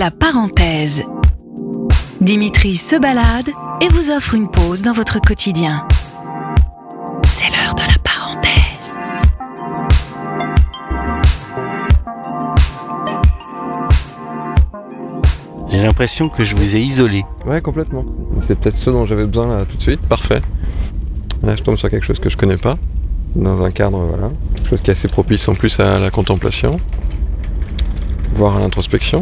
La parenthèse. Dimitri se balade et vous offre une pause dans votre quotidien. C'est l'heure de la parenthèse. J'ai l'impression que je vous ai isolé. Ouais, complètement. C'est peut-être ce dont j'avais besoin là tout de suite. Parfait. Là, je tombe sur quelque chose que je connais pas. Dans un cadre, voilà. Quelque chose qui est assez propice en plus à la contemplation, à l'introspection.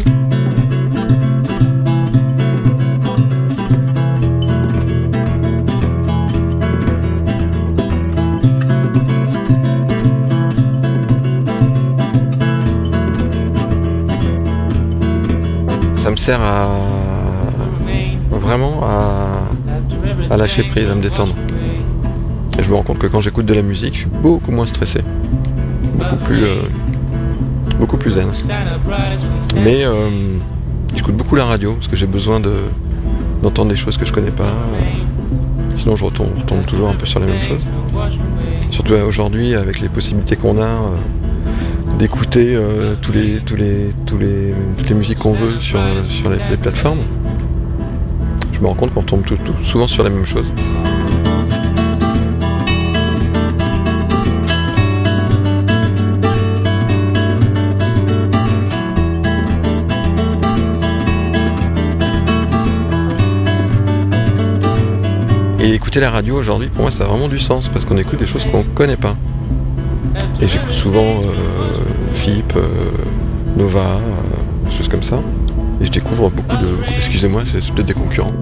Ça me sert à vraiment à, à lâcher prise, à me détendre. Et je me rends compte que quand j'écoute de la musique, je suis beaucoup moins stressé. Beaucoup plus, euh, beaucoup plus zen. Mais euh, j'écoute beaucoup la radio parce que j'ai besoin de, d'entendre des choses que je connais pas. Sinon, je retombe, toujours un peu sur les mêmes choses. Surtout aujourd'hui, avec les possibilités qu'on a euh, d'écouter euh, les, tous les, les, toutes les musiques qu'on veut sur, sur les, les plateformes. Je me rends compte qu'on tombe tout- tout- souvent sur les mêmes choses. Et écouter la radio aujourd'hui, pour moi, ça a vraiment du sens parce qu'on écoute des choses qu'on connaît pas. Et j'écoute souvent euh, FIP, euh, Nova, euh, des choses comme ça. Et je découvre beaucoup de. Excusez-moi, c'est peut-être des concurrents.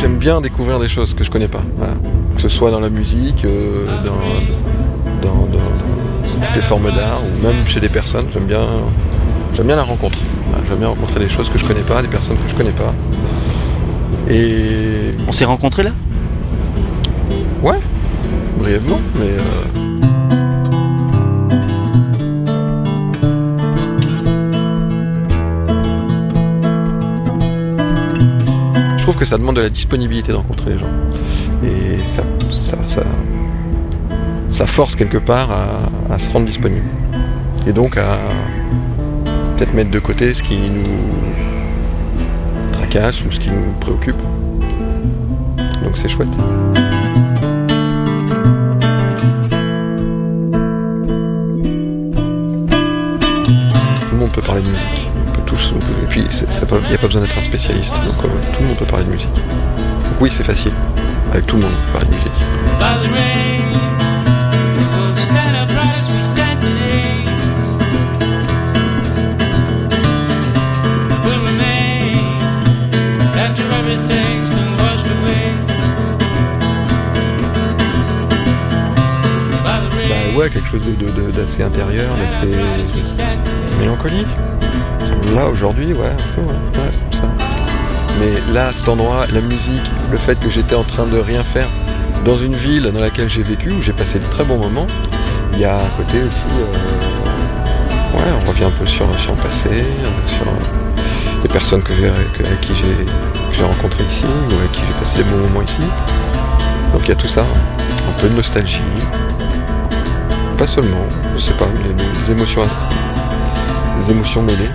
J'aime bien découvrir des choses que je connais pas. Voilà. Que ce soit dans la musique, euh, dans- les formes d'art, ou même chez des personnes. J'aime bien, j'aime bien la rencontre. J'aime bien rencontrer des choses que je connais pas, des personnes que je connais pas. Et On s'est rencontrés là? Ouais, brièvement, mais euh, je trouve que ça demande de la disponibilité de rencontrer les gens. Et ça, ça, ça, force quelque part à, se rendre disponible. Et donc à peut-être mettre de côté ce qui nous tracasse ou ce qui nous préoccupe. Donc c'est chouette. Tout le monde peut parler de musique. Et puis il n'y a pas besoin d'être un spécialiste. Donc euh, tout le monde peut parler de musique. Donc oui, c'est facile. Avec tout le monde, on peut parler de musique. Ouais, quelque chose d'assez intérieur, d'assez mélancolique. Là, aujourd'hui, ouais, un peu, ouais, comme ça. Mais là, cet endroit, la musique, le fait que j'étais en train de rien faire dans une ville dans laquelle j'ai vécu, où j'ai passé de très bons moments, il y a à côté aussi, euh, ouais, on revient un peu sur, sur le passé, sur euh, les personnes que que- avec qui j'ai rencontrées ici, ou avec qui j'ai passé des bons moments ici. Donc il y a tout ça, un peu de nostalgie, pas seulement, je sais pas, les, les émotions, les émotions mêlées.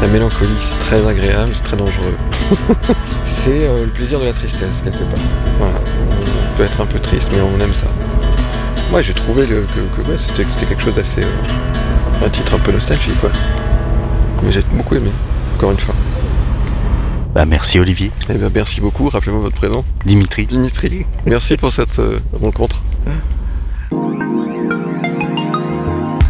La mélancolie, c'est très agréable, c'est très dangereux. c'est euh, le plaisir de la tristesse, quelque part. Voilà. On peut être un peu triste, mais on aime ça. Ouais, j'ai trouvé le- que, que ouais, c'était c'était quelque chose d'assez. euh, un titre un peu nostalgique, quoi. Mais j'ai beaucoup aimé, encore une fois. Bah merci Olivier. Eh bien, merci beaucoup, rappelez-moi votre prénom. Dimitri. Dimitri. Merci pour cette euh, rencontre.